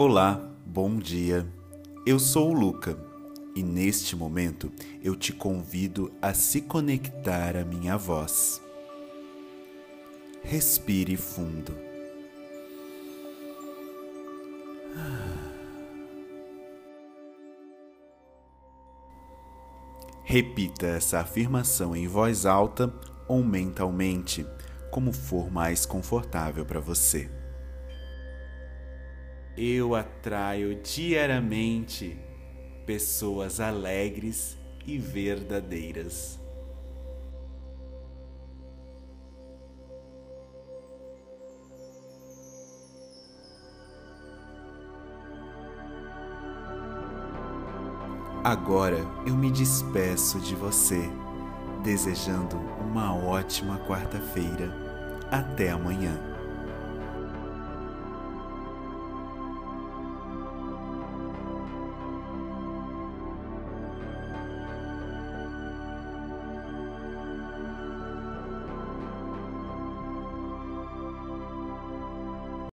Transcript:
Olá, bom dia. Eu sou o Luca e neste momento eu te convido a se conectar à minha voz. Respire fundo. Repita essa afirmação em voz alta ou mentalmente, como for mais confortável para você eu atraio diariamente pessoas alegres e verdadeiras. Agora eu me despeço de você, desejando uma ótima quarta-feira. Até amanhã.